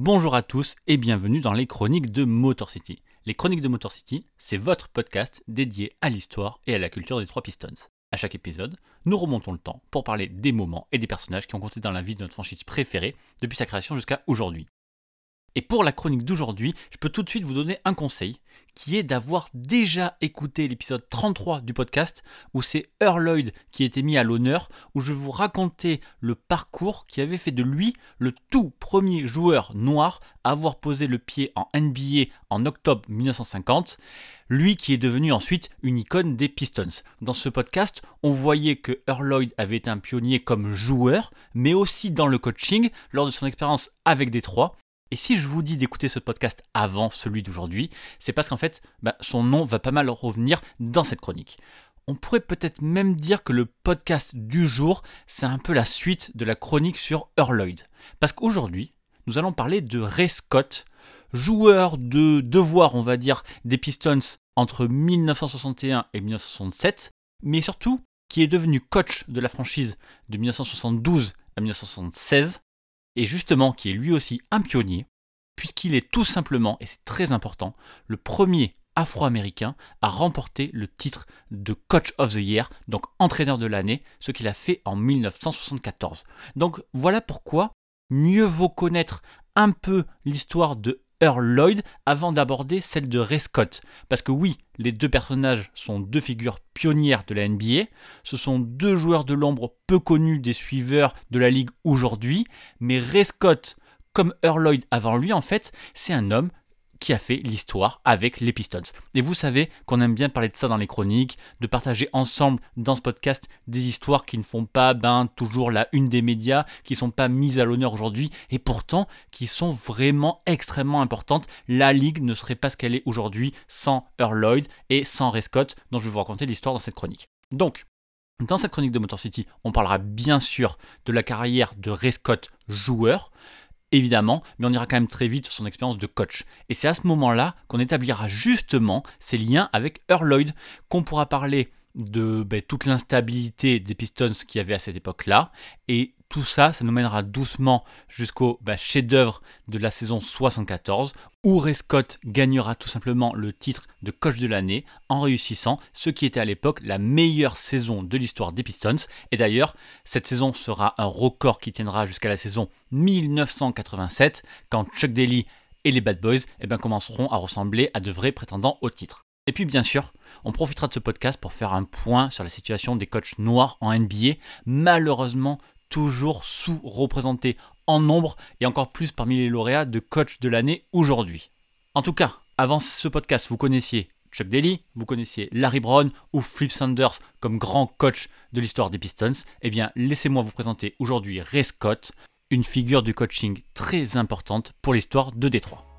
bonjour à tous et bienvenue dans les chroniques de Motor City. Les chroniques de Motor City, c'est votre podcast dédié à l'histoire et à la culture des trois Pistons. À chaque épisode, nous remontons le temps pour parler des moments et des personnages qui ont compté dans la vie de notre franchise préférée depuis sa création jusqu'à aujourd'hui. Et pour la chronique d'aujourd'hui, je peux tout de suite vous donner un conseil, qui est d'avoir déjà écouté l'épisode 33 du podcast, où c'est Earl qui était mis à l'honneur, où je vous racontais le parcours qui avait fait de lui le tout premier joueur noir à avoir posé le pied en NBA en octobre 1950, lui qui est devenu ensuite une icône des Pistons. Dans ce podcast, on voyait que Earl avait été un pionnier comme joueur, mais aussi dans le coaching lors de son expérience avec Détroit, et si je vous dis d'écouter ce podcast avant celui d'aujourd'hui, c'est parce qu'en fait, bah, son nom va pas mal revenir dans cette chronique. On pourrait peut-être même dire que le podcast du jour, c'est un peu la suite de la chronique sur Lloyd. Parce qu'aujourd'hui, nous allons parler de Ray Scott, joueur de devoir, on va dire, des Pistons entre 1961 et 1967, mais surtout qui est devenu coach de la franchise de 1972 à 1976, et justement qui est lui aussi un pionnier, puisqu'il est tout simplement, et c'est très important, le premier afro-américain à remporter le titre de Coach of the Year, donc entraîneur de l'année, ce qu'il a fait en 1974. Donc voilà pourquoi mieux vaut connaître un peu l'histoire de Earl Lloyd avant d'aborder celle de Ray Scott. Parce que oui, les deux personnages sont deux figures pionnières de la NBA, ce sont deux joueurs de l'ombre peu connus des suiveurs de la ligue aujourd'hui, mais Ray Scott, comme Earl Lloyd avant lui en fait, c'est un homme qui a fait l'histoire avec les Pistons. Et vous savez qu'on aime bien parler de ça dans les chroniques, de partager ensemble dans ce podcast des histoires qui ne font pas ben, toujours la une des médias, qui ne sont pas mises à l'honneur aujourd'hui, et pourtant qui sont vraiment extrêmement importantes. La Ligue ne serait pas ce qu'elle est aujourd'hui sans Earl Lloyd et sans Ray dont je vais vous raconter l'histoire dans cette chronique. Donc, dans cette chronique de Motor City, on parlera bien sûr de la carrière de Ray joueur, évidemment, mais on ira quand même très vite sur son expérience de coach. Et c'est à ce moment-là qu'on établira justement ces liens avec Earl Lloyd, qu'on pourra parler de ben, toute l'instabilité des Pistons qu'il y avait à cette époque-là. Et tout ça, ça nous mènera doucement jusqu'au ben, chef-d'œuvre de la saison 74, où Ray Scott gagnera tout simplement le titre de coach de l'année en réussissant ce qui était à l'époque la meilleure saison de l'histoire des Pistons. Et d'ailleurs, cette saison sera un record qui tiendra jusqu'à la saison 1987, quand Chuck Daly et les Bad Boys eh ben, commenceront à ressembler à de vrais prétendants au titre. Et puis bien sûr, on profitera de ce podcast pour faire un point sur la situation des coachs noirs en NBA, malheureusement toujours sous-représentés en nombre et encore plus parmi les lauréats de coach de l'année aujourd'hui. En tout cas, avant ce podcast, vous connaissiez Chuck Daly, vous connaissiez Larry Brown ou Flip Sanders comme grand coach de l'histoire des Pistons. Eh bien, laissez-moi vous présenter aujourd'hui Ray Scott, une figure du coaching très importante pour l'histoire de Détroit.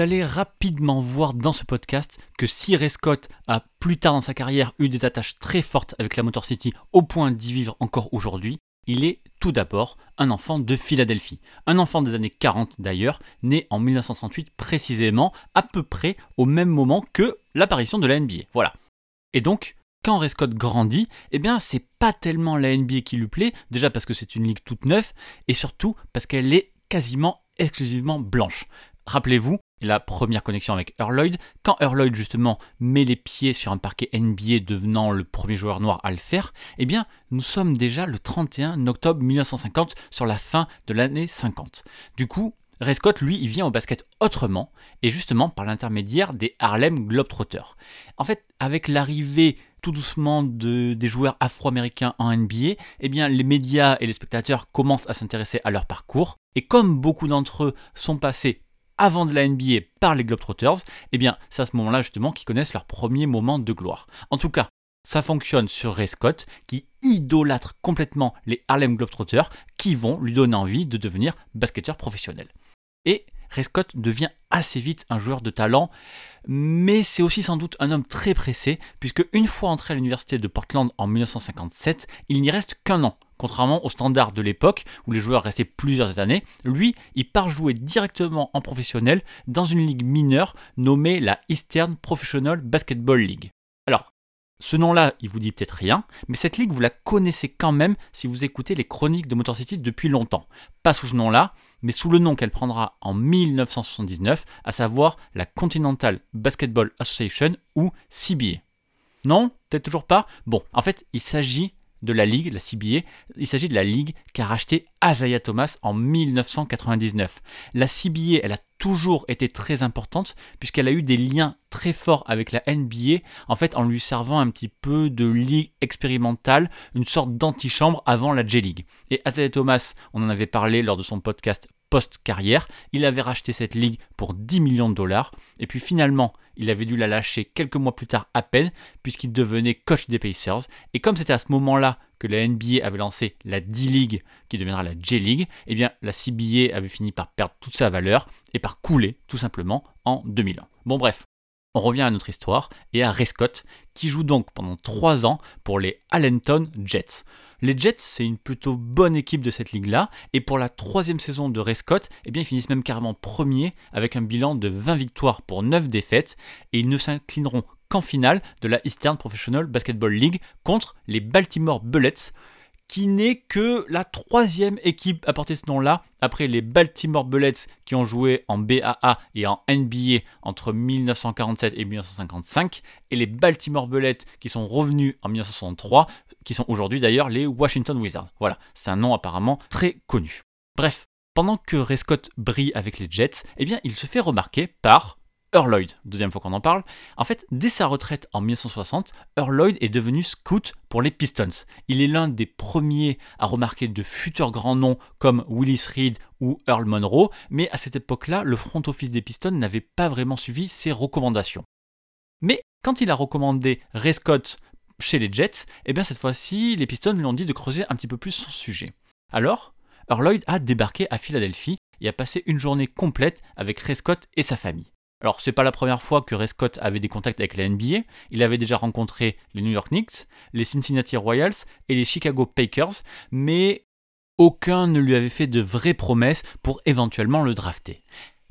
Vous allez rapidement voir dans ce podcast que si Ray Scott a plus tard dans sa carrière eu des attaches très fortes avec la Motor City au point d'y vivre encore aujourd'hui, il est tout d'abord un enfant de Philadelphie. Un enfant des années 40 d'ailleurs, né en 1938 précisément, à peu près au même moment que l'apparition de la NBA. Voilà. Et donc, quand Ray Scott grandit, eh bien, c'est pas tellement la NBA qui lui plaît, déjà parce que c'est une ligue toute neuve, et surtout parce qu'elle est quasiment exclusivement blanche. Rappelez-vous, la première connexion avec Earl quand Earl justement met les pieds sur un parquet NBA devenant le premier joueur noir à le faire, eh bien nous sommes déjà le 31 octobre 1950 sur la fin de l'année 50. Du coup, Ray lui, il vient au basket autrement, et justement par l'intermédiaire des Harlem Globetrotters. En fait, avec l'arrivée tout doucement de, des joueurs afro-américains en NBA, eh bien les médias et les spectateurs commencent à s'intéresser à leur parcours, Et comme beaucoup d'entre eux sont passés avant de la NBA par les Globetrotters, eh bien, c'est à ce moment-là justement qu'ils connaissent leur premier moment de gloire. En tout cas, ça fonctionne sur Ray Scott, qui idolâtre complètement les Harlem Globetrotters, qui vont lui donner envie de devenir basketteur professionnel. Et Ray Scott devient assez vite un joueur de talent, mais c'est aussi sans doute un homme très pressé, puisque une fois entré à l'université de Portland en 1957, il n'y reste qu'un an. Contrairement au standard de l'époque, où les joueurs restaient plusieurs années, lui, il part jouer directement en professionnel dans une ligue mineure nommée la Eastern Professional Basketball League. Alors, ce nom-là, il vous dit peut-être rien, mais cette ligue, vous la connaissez quand même si vous écoutez les chroniques de Motor City depuis longtemps. Pas sous ce nom-là, mais sous le nom qu'elle prendra en 1979, à savoir la Continental Basketball Association ou CBA. Non? Peut-être toujours pas? Bon, en fait, il s'agit de la ligue, la CBA, il s'agit de la ligue qu'a racheté Azaya Thomas en 1999. La CBA, elle a toujours été très importante puisqu'elle a eu des liens très forts avec la NBA, en fait en lui servant un petit peu de ligue expérimentale, une sorte d'antichambre avant la J-League. Et Azaya Thomas, on en avait parlé lors de son podcast post-carrière. Il avait racheté cette ligue pour 10 millions de dollars. Et puis finalement, il avait dû la lâcher quelques mois plus tard à peine, puisqu'il devenait coach des Pacers. Et comme c'était à ce moment-là que la NBA avait lancé la D-League, qui deviendra la J-League, eh bien la CBA avait fini par perdre toute sa valeur et par couler tout simplement en 2001. Bon bref, on revient à notre histoire et à Ray qui joue donc pendant 3 ans pour les Allenton Jets. Les Jets, c'est une plutôt bonne équipe de cette ligue-là, et pour la troisième saison de Ray eh bien, ils finissent même carrément premier avec un bilan de 20 victoires pour 9 défaites, et ils ne s'inclineront qu'en finale de la Eastern Professional Basketball League contre les Baltimore Bullets, qui n'est que la troisième équipe à porter ce nom-là, après les Baltimore Bullets qui ont joué en BAA et en NBA entre 1947 et 1955, et les Baltimore Bullets qui sont revenus en 1963, qui sont aujourd'hui d'ailleurs les Washington Wizards. Voilà, c'est un nom apparemment très connu. Bref, pendant que Ray Scott brille avec les Jets, eh bien il se fait remarquer par Earl Lloyd, deuxième fois qu'on en parle. En fait, dès sa retraite en 1960, Earl Lloyd est devenu scout pour les Pistons. Il est l'un des premiers à remarquer de futurs grands noms comme Willis Reed ou Earl Monroe, mais à cette époque-là, le front office des Pistons n'avait pas vraiment suivi ses recommandations. Mais quand il a recommandé Ray Scott chez les Jets, eh bien cette fois-ci, les Pistons lui ont dit de creuser un petit peu plus son sujet. Alors, Earl Lloyd a débarqué à Philadelphie et a passé une journée complète avec Ray Scott et sa famille. Alors, c'est pas la première fois que Ray Scott avait des contacts avec la NBA. Il avait déjà rencontré les New York Knicks, les Cincinnati Royals et les Chicago Packers, mais aucun ne lui avait fait de vraies promesses pour éventuellement le drafter.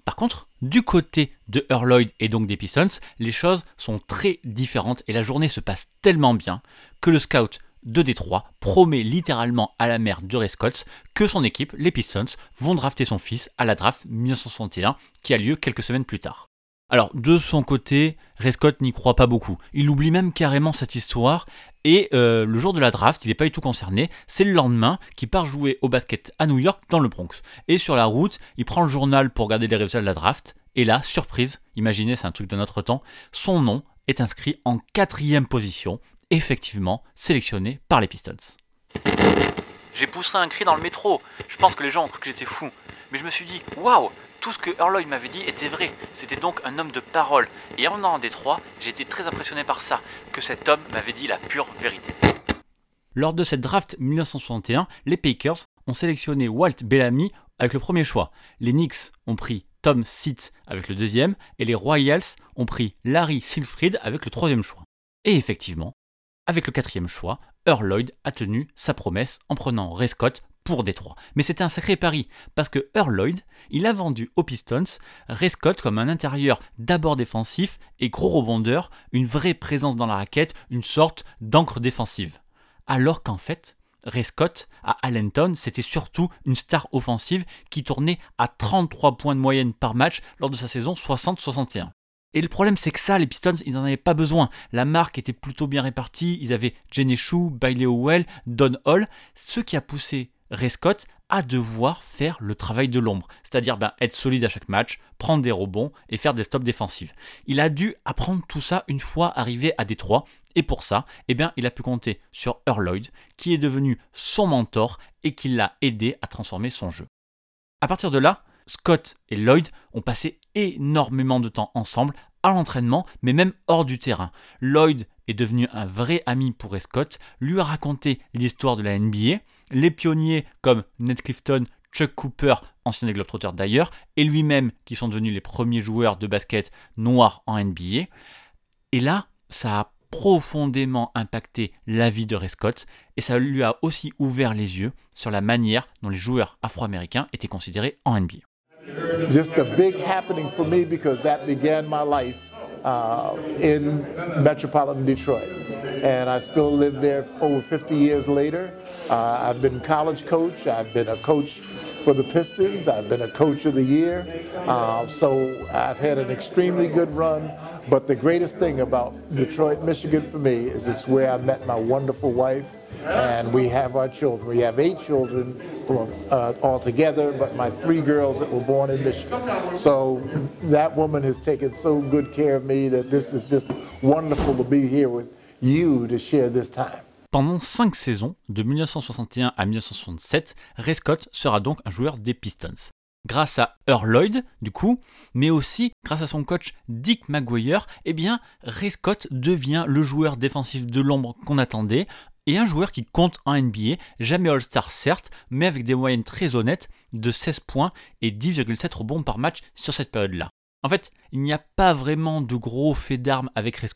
Par contre, du côté de Earl Lloyd et donc des Pistons, les choses sont très différentes et la journée se passe tellement bien que le scout de Détroit promet littéralement à la mère de Ray Scott que son équipe, les Pistons, vont drafter son fils à la draft 1961 qui a lieu quelques semaines plus tard. Alors, de son côté, Ray Scott n'y croit pas beaucoup. Il oublie même carrément cette histoire. Et euh, le jour de la draft, il n'est pas du tout concerné. C'est le lendemain qu'il part jouer au basket à New York, dans le Bronx. Et sur la route, il prend le journal pour regarder les résultats de la draft. Et là, surprise, imaginez, c'est un truc de notre temps, son nom est inscrit en quatrième position, effectivement sélectionné par les Pistons. J'ai poussé un cri dans le métro. Je pense que les gens ont cru que j'étais fou. Mais je me suis dit, waouh, tout ce que Lloyd m'avait dit était vrai. C'était donc un homme de parole. Et en venant en Détroit, j'ai été très impressionné par ça, que cet homme m'avait dit la pure vérité. Lors de cette draft 1961, les Packers ont sélectionné Walt Bellamy avec le premier choix. Les Knicks ont pris Tom Seitz avec le deuxième et les Royals ont pris Larry Silfried avec le troisième choix. Et effectivement, avec le quatrième choix, Earl a tenu sa promesse en prenant Ray Scott pour Détroit. Mais c'était un sacré pari, parce que Earl il a vendu aux Pistons Ray comme un intérieur d'abord défensif et gros rebondeur, une vraie présence dans la raquette, une sorte d'encre défensive. Alors qu'en fait, Ray à Allenton, c'était surtout une star offensive qui tournait à 33 points de moyenne par match lors de sa saison 60-61. Et le problème, c'est que ça, les Pistons, ils n'en avaient pas besoin. La marque était plutôt bien répartie. Ils avaient Jenny Chou, Bailey Howell, Don Hall, ce qui a poussé Ray Scott à devoir faire le travail de l'ombre, c'est-à-dire ben, être solide à chaque match, prendre des rebonds et faire des stops défensifs. Il a dû apprendre tout ça une fois arrivé à Détroit, et pour ça, eh bien, il a pu compter sur Earl qui est devenu son mentor et qui l'a aidé à transformer son jeu. À partir de là, Scott et Lloyd ont passé énormément de temps ensemble à l'entraînement, mais même hors du terrain. Lloyd est devenu un vrai ami pour Scott, lui a raconté l'histoire de la NBA, les pionniers comme Ned Clifton, Chuck Cooper, ancien des Globetrotters d'ailleurs, et lui-même qui sont devenus les premiers joueurs de basket noirs en NBA. Et là, ça a profondément impacté la vie de Ray Scott et ça lui a aussi ouvert les yeux sur la manière dont les joueurs afro-américains étaient considérés en NBA. just a big happening for me because that began my life uh, in metropolitan Detroit. And I still live there over 50 years later. Uh, I've been college coach. I've been a coach for the Pistons. I've been a coach of the year. Uh, so I've had an extremely good run. But the greatest thing about Detroit, Michigan for me is it's where I met my wonderful wife and we have our children. We have eight children from, uh, altogether, but my three girls that were born in Michigan. So that woman has taken so good care of me that this is just wonderful to be here with you to share this time. Pendant 5 saisons, de 1961 à 1967, Ray Scott sera donc un joueur des Pistons. Grâce à Earl Lloyd, du coup, mais aussi grâce à son coach Dick McGuire, eh Ray Scott devient le joueur défensif de l'ombre qu'on attendait, et un joueur qui compte en NBA, jamais All-Star certes, mais avec des moyennes très honnêtes de 16 points et 10,7 rebonds par match sur cette période-là. En fait, il n'y a pas vraiment de gros faits d'armes avec Ray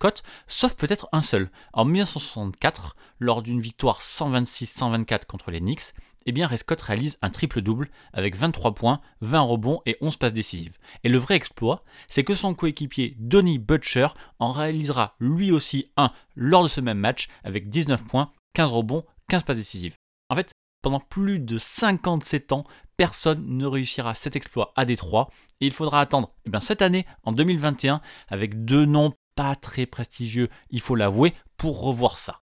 sauf peut-être un seul. En 1964, lors d'une victoire 126-124 contre les Knicks, eh bien réalise un triple-double avec 23 points, 20 rebonds et 11 passes décisives. Et le vrai exploit, c'est que son coéquipier Donny Butcher en réalisera lui aussi un lors de ce même match avec 19 points, 15 rebonds, 15 passes décisives. En fait, pendant plus de 57 ans, personne ne réussira cet exploit à Détroit et il faudra attendre eh bien, cette année, en 2021, avec deux noms pas très prestigieux, il faut l'avouer, pour revoir ça.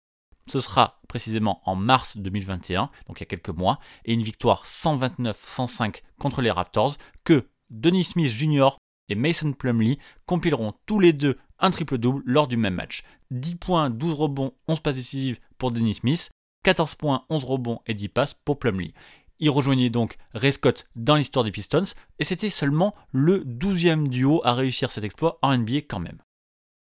Ce sera précisément en mars 2021, donc il y a quelques mois, et une victoire 129-105 contre les Raptors que Denis Smith Jr. et Mason Plumlee compileront tous les deux un triple-double lors du même match. 10 points, 12 rebonds, 11 passes décisives pour Denis Smith, 14 points, 11 rebonds et 10 passes pour Plumlee. Il rejoignait donc Ray Scott dans l'histoire des Pistons, et c'était seulement le 12e duo à réussir cet exploit en NBA quand même.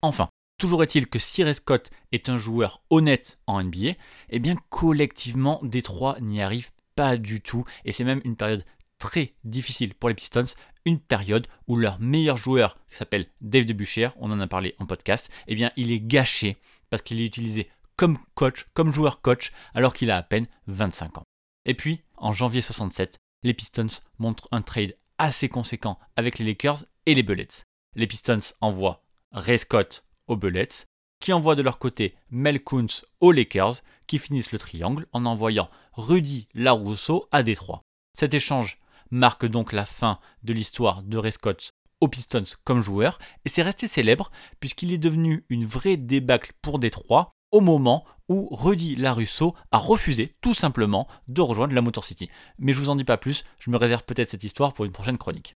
Enfin, toujours est-il que si Ray Scott est un joueur honnête en NBA, eh bien collectivement, Détroit n'y arrive pas du tout, et c'est même une période très difficile pour les Pistons, une période où leur meilleur joueur, qui s'appelle Dave DeBusschere, on en a parlé en podcast, eh bien il est gâché parce qu'il est utilisé comme coach, comme joueur coach, alors qu'il a à peine 25 ans. Et puis, en janvier 67, les Pistons montrent un trade assez conséquent avec les Lakers et les Bullets. Les Pistons envoient Ray Scott aux Bullets, qui envoient de leur côté Mel Kuntz aux Lakers, qui finissent le triangle en envoyant Rudy Larousseau à Détroit. Cet échange marque donc la fin de l'histoire de Ray Scott aux Pistons comme joueur, et c'est resté célèbre puisqu'il est devenu une vraie débâcle pour Détroit au moment où Rudy Larusso a refusé tout simplement de rejoindre la Motor City. Mais je vous en dis pas plus, je me réserve peut-être cette histoire pour une prochaine chronique.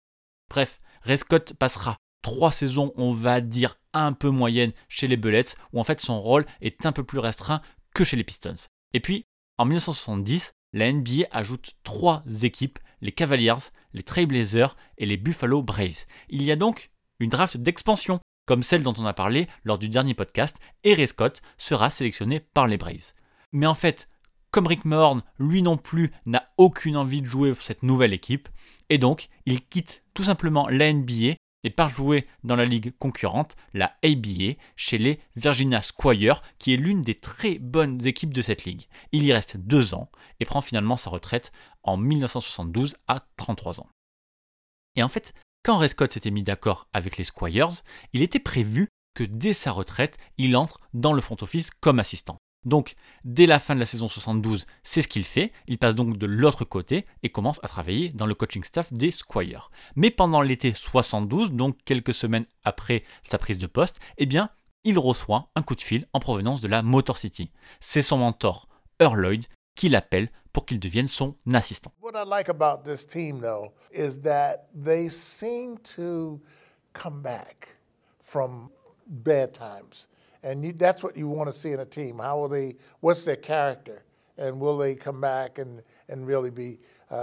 Bref, Ray Scott passera trois saisons, on va dire un peu moyennes chez les Bullets, où en fait son rôle est un peu plus restreint que chez les Pistons. Et puis, en 1970, la NBA ajoute trois équipes, les Cavaliers, les Trailblazers et les Buffalo Braves. Il y a donc une draft d'expansion comme celle dont on a parlé lors du dernier podcast, Ray Scott sera sélectionné par les Braves. Mais en fait, comme Rick Mahorn, lui non plus n'a aucune envie de jouer pour cette nouvelle équipe, et donc il quitte tout simplement la NBA et part jouer dans la ligue concurrente, la ABA, chez les Virginia Squire, qui est l'une des très bonnes équipes de cette ligue. Il y reste deux ans et prend finalement sa retraite en 1972 à 33 ans. Et en fait, quand Ray Scott s'était mis d'accord avec les Squires, il était prévu que dès sa retraite, il entre dans le front office comme assistant. Donc, dès la fin de la saison 72, c'est ce qu'il fait. Il passe donc de l'autre côté et commence à travailler dans le coaching staff des Squires. Mais pendant l'été 72, donc quelques semaines après sa prise de poste, eh bien, il reçoit un coup de fil en provenance de la Motor City. C'est son mentor, Earl Lloyd, qui l'appelle pour qu'il devienne son assistant. What I like about this team, though, is that they seem to come back from bad times. And you, that's what you want to see in a team. How will they, what's their character? And will they come back and, and really be uh,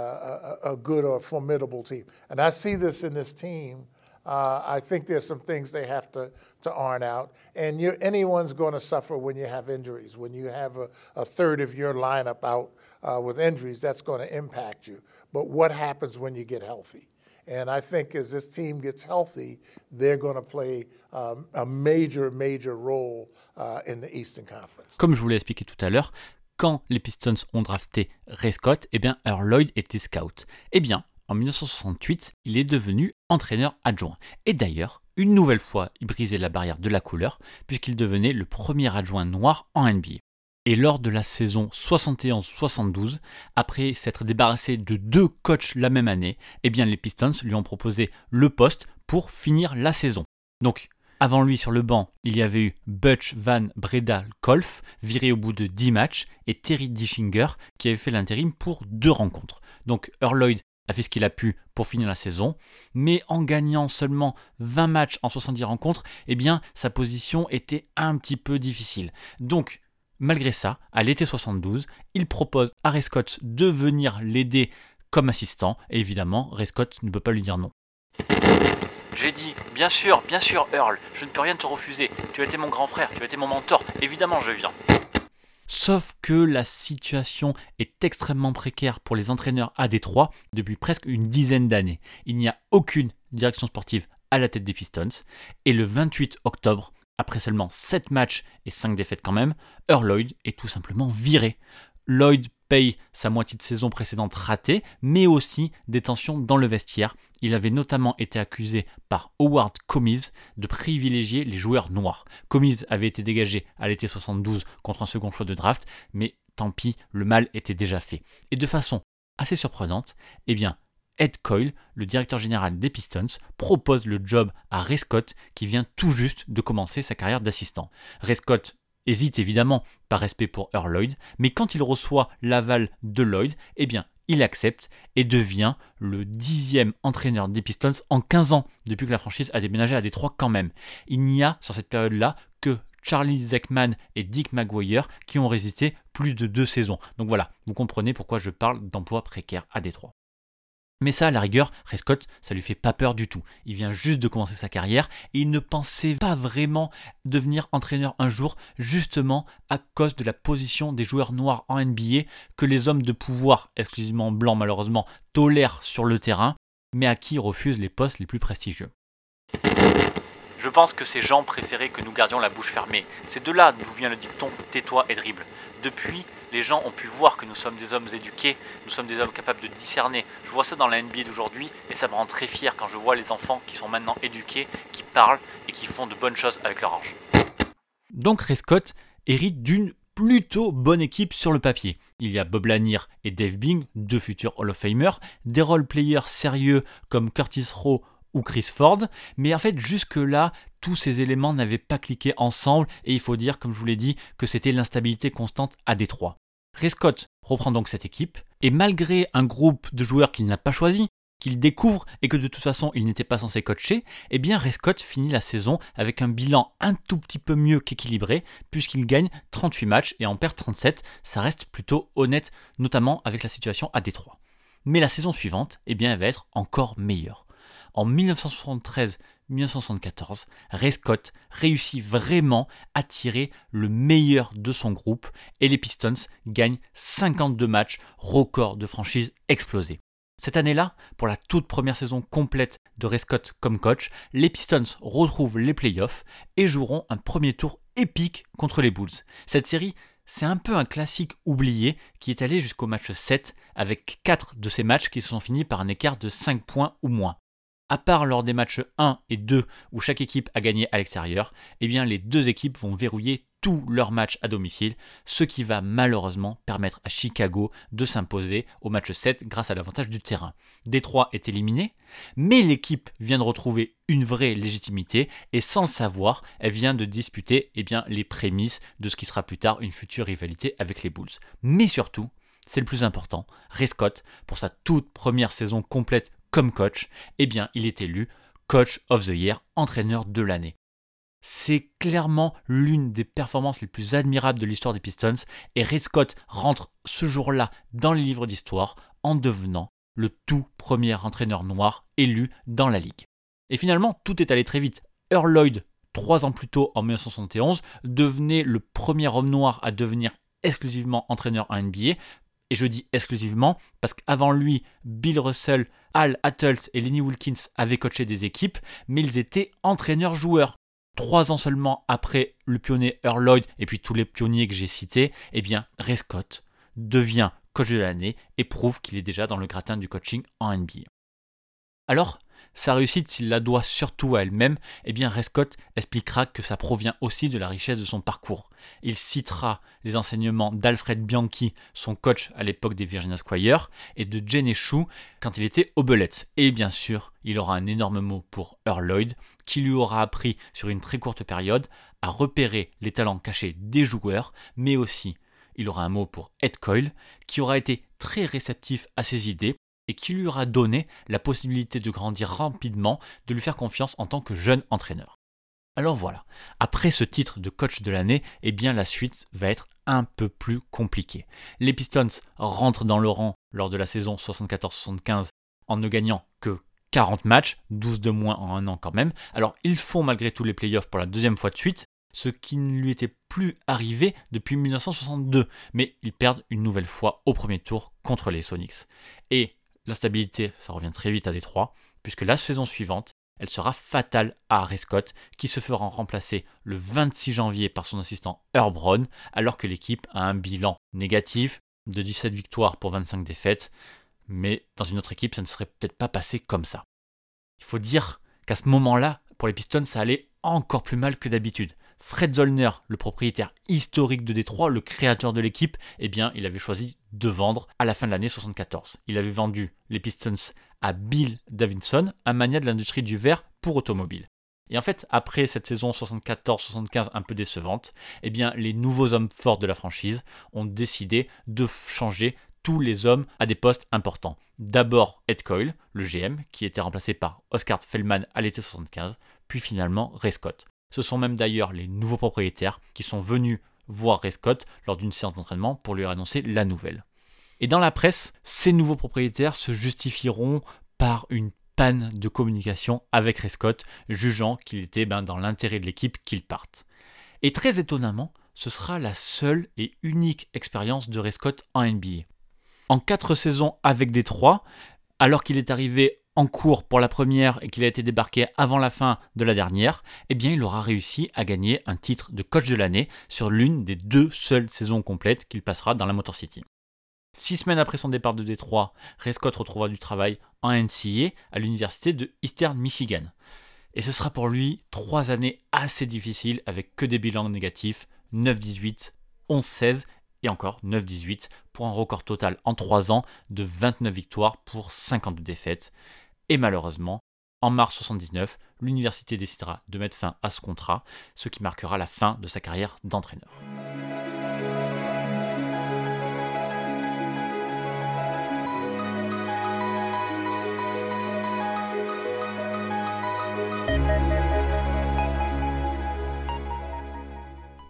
a, a good or formidable team? And I see this in this team. Uh, I think there's some things they have to, to iron out. And you anyone's going to suffer when you have injuries. When you have a, a third of your lineup out uh, with injuries, that's going to impact you. But what happens when you get healthy? And I think as this team gets healthy, they're going to play um, a major, major role uh, in the Eastern Conference. Comme je vous l'ai expliqué tout à l'heure, quand les Pistons ont drafté Ray Scott, eh bien Earl Lloyd était scout. Eh bien, en 1968, il est devenu entraîneur adjoint. Et d'ailleurs, une nouvelle fois, il brisait la barrière de la couleur, puisqu'il devenait le premier adjoint noir en NBA. Et lors de la saison 71-72, après s'être débarrassé de deux coachs la même année, eh bien les Pistons lui ont proposé le poste pour finir la saison. Donc, avant lui sur le banc, il y avait eu Butch Van Breda Kolf, viré au bout de 10 matchs, et Terry Dischinger, qui avait fait l'intérim pour deux rencontres. Donc Earl Lloyd a fait ce qu'il a pu pour finir la saison, mais en gagnant seulement 20 matchs en 70 rencontres, eh bien sa position était un petit peu difficile. Donc Malgré ça, à l'été 72, il propose à Ray de venir l'aider comme assistant, et évidemment, Ray Scott ne peut pas lui dire non. J'ai dit, bien sûr, bien sûr, Earl, je ne peux rien te refuser. Tu as été mon grand frère, tu as été mon mentor, évidemment je viens. Sauf que la situation est extrêmement précaire pour les entraîneurs à Détroit depuis presque une dizaine d'années. Il n'y a aucune direction sportive à la tête des Pistons, et le 28 octobre, après seulement 7 matchs et 5 défaites quand même, Earl Lloyd est tout simplement viré. Lloyd paye sa moitié de saison précédente ratée, mais aussi des tensions dans le vestiaire. Il avait notamment été accusé par Howard Comives de privilégier les joueurs noirs. Comives avait été dégagé à l'été 72 contre un second choix de draft, mais tant pis, le mal était déjà fait. Et de façon assez surprenante, eh bien, Ed Coyle, le directeur général des Pistons, propose le job à Ray Scott qui vient tout juste de commencer sa carrière d'assistant. Ray hésite évidemment par respect pour Earl Lloyd, mais quand il reçoit l'aval de Lloyd, eh bien il accepte et devient le dixième entraîneur des Pistons en 15 ans depuis que la franchise a déménagé à Détroit quand même. Il n'y a sur cette période-là que Charlie Zeckman et Dick Maguire qui ont résisté plus de deux saisons. Donc voilà, vous comprenez pourquoi je parle d'emploi précaire à Détroit. Mais ça, à la rigueur, Scott, ça lui fait pas peur du tout. Il vient juste de commencer sa carrière et il ne pensait pas vraiment devenir entraîneur un jour, justement à cause de la position des joueurs noirs en NBA que les hommes de pouvoir, exclusivement blancs malheureusement, tolèrent sur le terrain, mais à qui refusent les postes les plus prestigieux. Je pense que ces gens préféraient que nous gardions la bouche fermée. C'est de là d'où vient le dicton tais-toi et dribble. Depuis, les gens ont pu voir que nous sommes des hommes éduqués, nous sommes des hommes capables de discerner. Je vois ça dans la NBA d'aujourd'hui et ça me rend très fier quand je vois les enfants qui sont maintenant éduqués, qui parlent et qui font de bonnes choses avec leur argent. Donc Ray Scott hérite d'une plutôt bonne équipe sur le papier. Il y a Bob Lanier et Dave Bing, deux futurs Hall of Famer, des role-players sérieux comme Curtis Rowe ou Chris Ford, mais en fait jusque-là, tous ces éléments n'avaient pas cliqué ensemble et il faut dire, comme je vous l'ai dit, que c'était l'instabilité constante à Détroit. Ray Scott reprend donc cette équipe, et malgré un groupe de joueurs qu'il n'a pas choisi, qu'il découvre et que de toute façon il n'était pas censé coacher, eh bien Ray Scott finit la saison avec un bilan un tout petit peu mieux qu'équilibré, puisqu'il gagne 38 matchs et en perd 37, ça reste plutôt honnête, notamment avec la situation à Détroit. Mais la saison suivante, eh bien, elle va être encore meilleure. En 1973-1974, Ray réussit vraiment à tirer le meilleur de son groupe et les Pistons gagnent 52 matchs, record de franchise explosé. Cette année-là, pour la toute première saison complète de Ray comme coach, les Pistons retrouvent les playoffs et joueront un premier tour épique contre les Bulls. Cette série, c'est un peu un classique oublié qui est allé jusqu'au match 7 avec 4 de ces matchs qui se sont finis par un écart de 5 points ou moins à part lors des matchs 1 et 2 où chaque équipe a gagné à l'extérieur, eh les deux équipes vont verrouiller tous leurs matchs à domicile, ce qui va malheureusement permettre à Chicago de s'imposer au match 7 grâce à l'avantage du terrain. Détroit est éliminé, mais l'équipe vient de retrouver une vraie légitimité et sans savoir, elle vient de disputer eh les prémices de ce qui sera plus tard une future rivalité avec les Bulls. Mais surtout, c'est le plus important, Ray Scott, pour sa toute première saison complète comme coach, eh bien, il est élu Coach of the Year, entraîneur de l'année. C'est clairement l'une des performances les plus admirables de l'histoire des Pistons et Red Scott rentre ce jour-là dans les livres d'histoire en devenant le tout premier entraîneur noir élu dans la ligue. Et finalement, tout est allé très vite. Earl Lloyd, trois ans plus tôt, en 1971, devenait le premier homme noir à devenir exclusivement entraîneur en NBA. Et je dis exclusivement parce qu'avant lui, Bill Russell, Al Attles et Lenny Wilkins avaient coaché des équipes, mais ils étaient entraîneurs-joueurs. Trois ans seulement après le pionnier Earl Lloyd et puis tous les pionniers que j'ai cités, eh bien, Ray Scott devient coach de l'année et prouve qu'il est déjà dans le gratin du coaching en NBA. Alors, sa réussite, s'il la doit surtout à elle-même, eh bien Rescott expliquera que ça provient aussi de la richesse de son parcours. Il citera les enseignements d'Alfred Bianchi, son coach à l'époque des Virginia Squire, et de Jenny Chou quand il était au. Et bien sûr, il aura un énorme mot pour Earl Lloyd, qui lui aura appris sur une très courte période à repérer les talents cachés des joueurs, mais aussi il aura un mot pour Ed Coyle, qui aura été très réceptif à ses idées et qui lui aura donné la possibilité de grandir rapidement, de lui faire confiance en tant que jeune entraîneur. Alors voilà, après ce titre de coach de l'année, eh bien la suite va être un peu plus compliquée. Les Pistons rentrent dans le rang lors de la saison 74-75 en ne gagnant que 40 matchs, 12 de moins en un an quand même. Alors ils font malgré tout les playoffs pour la deuxième fois de suite, ce qui ne lui était plus arrivé depuis 1962, mais ils perdent une nouvelle fois au premier tour contre les Sonics. Et L'instabilité, ça revient très vite à Détroit, puisque la saison suivante, elle sera fatale à Harry Scott, qui se fera remplacer le 26 janvier par son assistant Herb Brown, alors que l'équipe a un bilan négatif de 17 victoires pour 25 défaites. Mais dans une autre équipe, ça ne serait peut-être pas passé comme ça. Il faut dire qu'à ce moment-là, pour les Pistons, ça allait encore plus mal que d'habitude. Fred Zollner, le propriétaire historique de Détroit, le créateur de l'équipe, eh il avait choisi de vendre à la fin de l'année 74. Il avait vendu les Pistons à Bill Davidson, un mania de l'industrie du verre pour automobile. Et en fait, après cette saison 74-75 un peu décevante, eh bien, les nouveaux hommes forts de la franchise ont décidé de changer tous les hommes à des postes importants. D'abord Ed Coyle, le GM, qui était remplacé par Oscar Feldman à l'été 75, puis finalement Ray Scott. Ce sont même d'ailleurs les nouveaux propriétaires qui sont venus voir Ray Scott lors d'une séance d'entraînement pour lui annoncer la nouvelle. Et dans la presse, ces nouveaux propriétaires se justifieront par une panne de communication avec Ray Scott, jugeant qu'il était ben, dans l'intérêt de l'équipe qu'il parte. Et très étonnamment, ce sera la seule et unique expérience de Ray Scott en NBA. En quatre saisons avec Détroit, alors qu'il est arrivé en cours pour la première et qu'il a été débarqué avant la fin de la dernière, eh bien il aura réussi à gagner un titre de coach de l'année sur l'une des deux seules saisons complètes qu'il passera dans la Motor City. Six semaines après son départ de Détroit, Ray Scott retrouvera du travail en NCA à l'université de Eastern Michigan. Et ce sera pour lui trois années assez difficiles avec que des bilans négatifs, 9-18, 11-16 et encore 9-18 pour un record total en trois ans de 29 victoires pour 52 défaites. Et malheureusement, en mars 79, l'université décidera de mettre fin à ce contrat, ce qui marquera la fin de sa carrière d'entraîneur.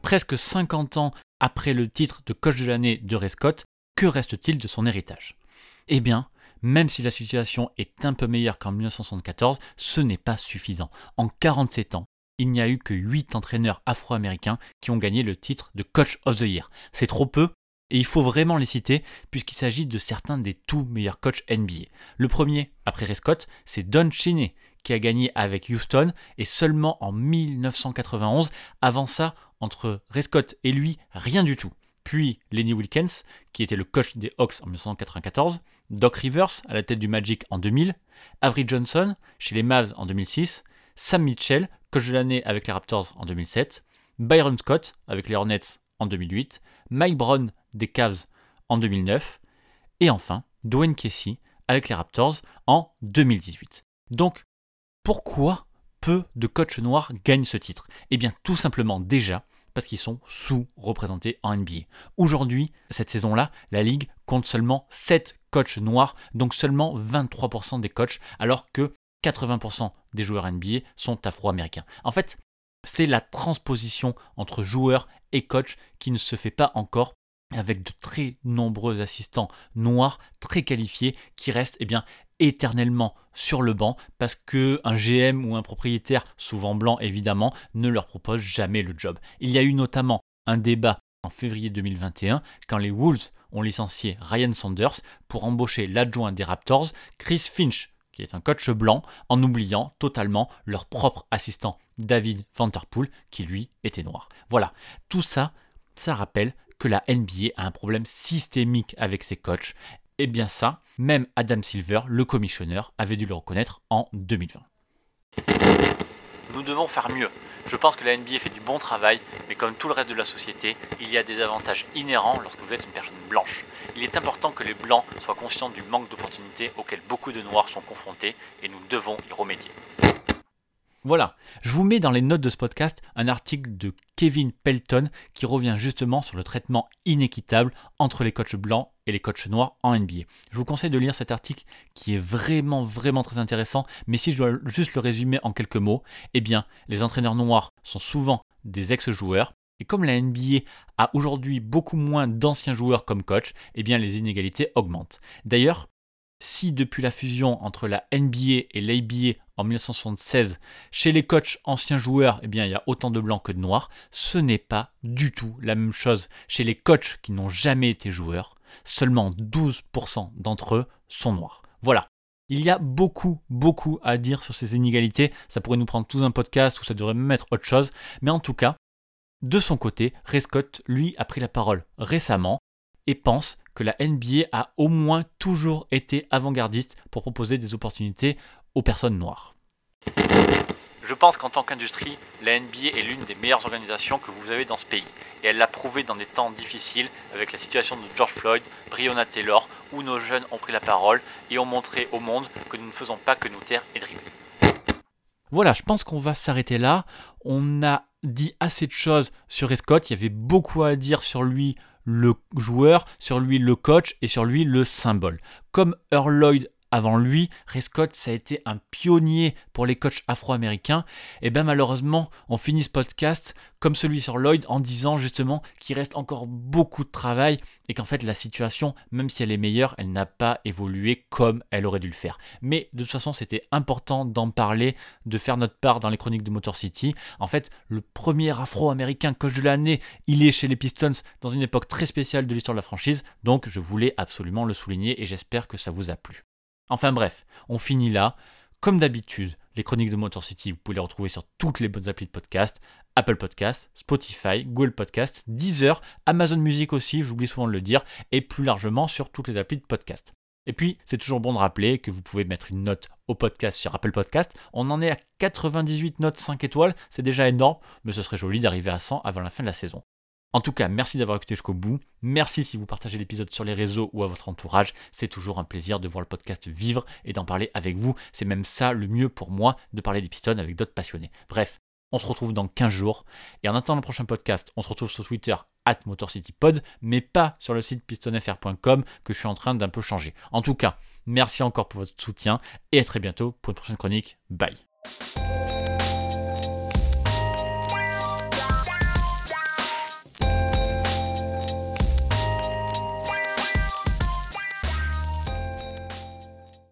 Presque 50 ans après le titre de coach de l'année de Ray Scott, que reste-t-il de son héritage? Eh bien, même si la situation est un peu meilleure qu'en 1974, ce n'est pas suffisant. En 47 ans, il n'y a eu que 8 entraîneurs afro-américains qui ont gagné le titre de Coach of the Year. C'est trop peu, et il faut vraiment les citer puisqu'il s'agit de certains des tout meilleurs coachs NBA. Le premier, après Ray Scott, c'est Don Cheney qui a gagné avec Houston et seulement en 1991. Avant ça, entre Ray Scott et lui, rien du tout puis Lenny Wilkens, qui était le coach des Hawks en 1994, Doc Rivers à la tête du Magic en 2000, Avery Johnson chez les Mavs en 2006, Sam Mitchell, coach de l'année avec les Raptors en 2007, Byron Scott avec les Hornets en 2008, Mike Brown des Cavs en 2009, et enfin Dwayne Casey avec les Raptors en 2018. Donc, pourquoi peu de coachs noirs gagnent ce titre? Eh bien, tout simplement déjà parce qu'ils sont sous-représentés en NBA. Aujourd'hui, cette saison-là, la Ligue compte seulement 7 coachs noirs, donc seulement 23% des coachs, alors que 80% des joueurs NBA sont afro-américains. En fait, c'est la transposition entre joueurs et coach qui ne se fait pas encore avec de très nombreux assistants noirs très qualifiés qui restent eh bien éternellement sur le banc parce que un GM ou un propriétaire, souvent blanc évidemment, ne leur propose jamais le job. Il y a eu notamment un débat en février 2021 quand les Wolves ont licencié Ryan Saunders pour embaucher l'adjoint des Raptors, Chris Finch, qui est un coach blanc, en oubliant totalement leur propre assistant David Vanterpool, qui lui était noir. Voilà, tout ça, ça rappelle que la NBA a un problème systémique avec ses coachs. Et bien ça, même Adam Silver, le commissionneur, avait dû le reconnaître en 2020. Nous devons faire mieux. Je pense que la NBA fait du bon travail, mais comme tout le reste de la société, il y a des avantages inhérents lorsque vous êtes une personne blanche. Il est important que les blancs soient conscients du manque d'opportunités auxquelles beaucoup de noirs sont confrontés, et nous devons y remédier. Voilà, je vous mets dans les notes de ce podcast un article de Kevin Pelton qui revient justement sur le traitement inéquitable entre les coachs blancs et les coachs noirs en NBA. Je vous conseille de lire cet article qui est vraiment vraiment très intéressant, mais si je dois juste le résumer en quelques mots, eh bien les entraîneurs noirs sont souvent des ex-joueurs, et comme la NBA a aujourd'hui beaucoup moins d'anciens joueurs comme coach, eh bien les inégalités augmentent. D'ailleurs, si depuis la fusion entre la NBA et l'ABA en 1976, chez les coachs anciens joueurs, eh bien, il y a autant de blancs que de noirs, ce n'est pas du tout la même chose chez les coachs qui n'ont jamais été joueurs. Seulement 12% d'entre eux sont noirs. Voilà. Il y a beaucoup, beaucoup à dire sur ces inégalités. Ça pourrait nous prendre tous un podcast ou ça devrait même être autre chose. Mais en tout cas, de son côté, Ray Scott, lui, a pris la parole récemment et pense que la NBA a au moins toujours été avant-gardiste pour proposer des opportunités aux personnes noires. Je pense qu'en tant qu'industrie, la NBA est l'une des meilleures organisations que vous avez dans ce pays. Et elle l'a prouvé dans des temps difficiles avec la situation de George Floyd, Breonna Taylor, où nos jeunes ont pris la parole et ont montré au monde que nous ne faisons pas que nous taire et dribbler. Voilà, je pense qu'on va s'arrêter là. On a dit assez de choses sur Escott, il y avait beaucoup à dire sur lui le joueur, sur lui le coach et sur lui le symbole. Comme Earl Lloyd avant lui, Ray Scott, ça a été un pionnier pour les coachs afro-américains. Et bien malheureusement, on finit ce podcast comme celui sur Lloyd en disant justement qu'il reste encore beaucoup de travail et qu'en fait la situation, même si elle est meilleure, elle n'a pas évolué comme elle aurait dû le faire. Mais de toute façon, c'était important d'en parler, de faire notre part dans les chroniques de Motor City. En fait, le premier afro-américain coach de l'année, il est chez les Pistons dans une époque très spéciale de l'histoire de la franchise. Donc je voulais absolument le souligner et j'espère que ça vous a plu. Enfin bref, on finit là. Comme d'habitude, les chroniques de Motor City, vous pouvez les retrouver sur toutes les bonnes applis de podcast. Apple Podcast, Spotify, Google Podcast, Deezer, Amazon Music aussi, j'oublie souvent de le dire, et plus largement sur toutes les applis de podcast. Et puis, c'est toujours bon de rappeler que vous pouvez mettre une note au podcast sur Apple Podcast. On en est à 98 notes 5 étoiles, c'est déjà énorme, mais ce serait joli d'arriver à 100 avant la fin de la saison. En tout cas, merci d'avoir écouté jusqu'au bout. Merci si vous partagez l'épisode sur les réseaux ou à votre entourage. C'est toujours un plaisir de voir le podcast vivre et d'en parler avec vous. C'est même ça le mieux pour moi de parler des pistons avec d'autres passionnés. Bref, on se retrouve dans 15 jours. Et en attendant le prochain podcast, on se retrouve sur Twitter at MotorCityPod, mais pas sur le site pistonfr.com que je suis en train d'un peu changer. En tout cas, merci encore pour votre soutien et à très bientôt pour une prochaine chronique. Bye.